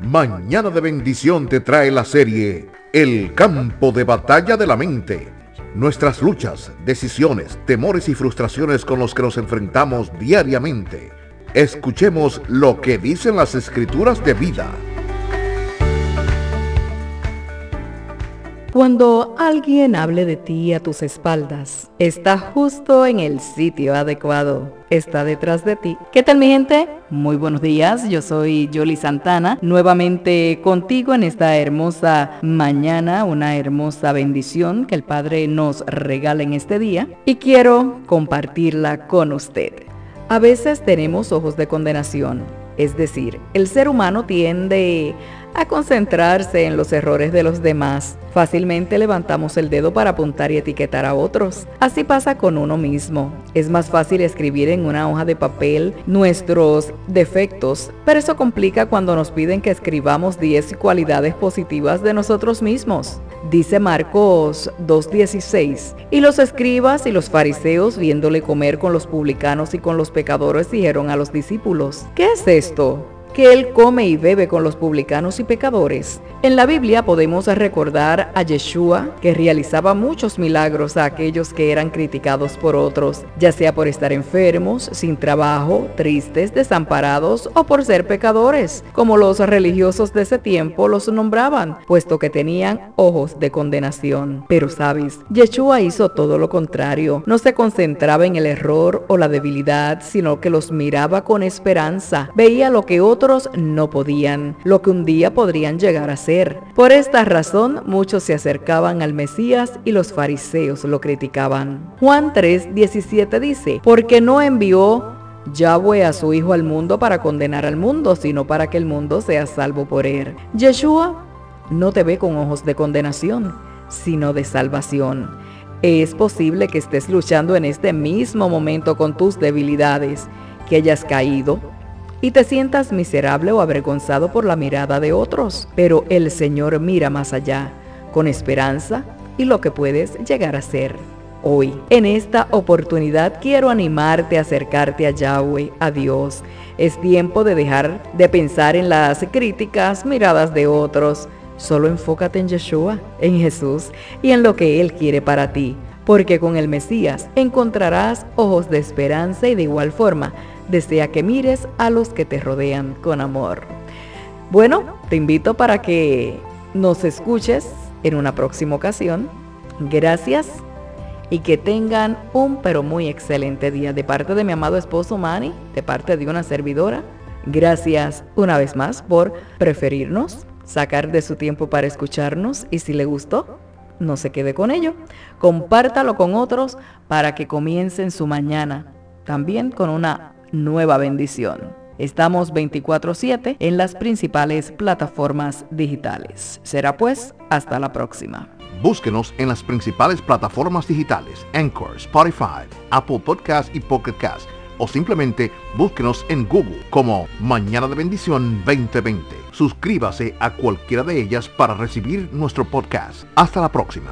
Mañana de bendición te trae la serie El campo de batalla de la mente. Nuestras luchas, decisiones, temores y frustraciones con los que nos enfrentamos diariamente. Escuchemos lo que dicen las escrituras de vida. Cuando alguien hable de ti a tus espaldas, está justo en el sitio adecuado. Está detrás de ti. ¿Qué tal mi gente? Muy buenos días, yo soy Yoli Santana, nuevamente contigo en esta hermosa mañana, una hermosa bendición que el Padre nos regala en este día y quiero compartirla con usted. A veces tenemos ojos de condenación, es decir, el ser humano tiende a concentrarse en los errores de los demás. Fácilmente levantamos el dedo para apuntar y etiquetar a otros. Así pasa con uno mismo. Es más fácil escribir en una hoja de papel nuestros defectos, pero eso complica cuando nos piden que escribamos 10 cualidades positivas de nosotros mismos. Dice Marcos 2.16, y los escribas y los fariseos viéndole comer con los publicanos y con los pecadores dijeron a los discípulos, ¿qué es esto? Que Él come y bebe con los publicanos y pecadores. En la Biblia podemos recordar a Yeshua, que realizaba muchos milagros a aquellos que eran criticados por otros, ya sea por estar enfermos, sin trabajo, tristes, desamparados o por ser pecadores, como los religiosos de ese tiempo los nombraban, puesto que tenían ojos de condenación. Pero sabes, Yeshua hizo todo lo contrario, no se concentraba en el error o la debilidad, sino que los miraba con esperanza, veía lo que otros no podían, lo que un día podrían llegar a ser. Por esta razón, muchos se acercaban al Mesías y los fariseos lo criticaban. Juan 3:17 dice, porque no envió Yahweh a su Hijo al mundo para condenar al mundo, sino para que el mundo sea salvo por él. Yeshua no te ve con ojos de condenación, sino de salvación. Es posible que estés luchando en este mismo momento con tus debilidades, que hayas caído, y te sientas miserable o avergonzado por la mirada de otros. Pero el Señor mira más allá, con esperanza y lo que puedes llegar a ser. Hoy, en esta oportunidad, quiero animarte a acercarte a Yahweh, a Dios. Es tiempo de dejar de pensar en las críticas, miradas de otros. Solo enfócate en Yeshua, en Jesús y en lo que Él quiere para ti, porque con el Mesías encontrarás ojos de esperanza y de igual forma desea que mires a los que te rodean con amor. Bueno, te invito para que nos escuches en una próxima ocasión. Gracias y que tengan un pero muy excelente día de parte de mi amado esposo Manny, de parte de una servidora. Gracias una vez más por preferirnos, sacar de su tiempo para escucharnos y si le gustó, no se quede con ello. Compártalo con otros para que comiencen su mañana también con una nueva bendición. Estamos 24/7 en las principales plataformas digitales. Será pues hasta la próxima. Búsquenos en las principales plataformas digitales, Anchor, Spotify, Apple Podcast y Pocket Cast, o simplemente búsquenos en Google como Mañana de Bendición 2020. Suscríbase a cualquiera de ellas para recibir nuestro podcast. Hasta la próxima.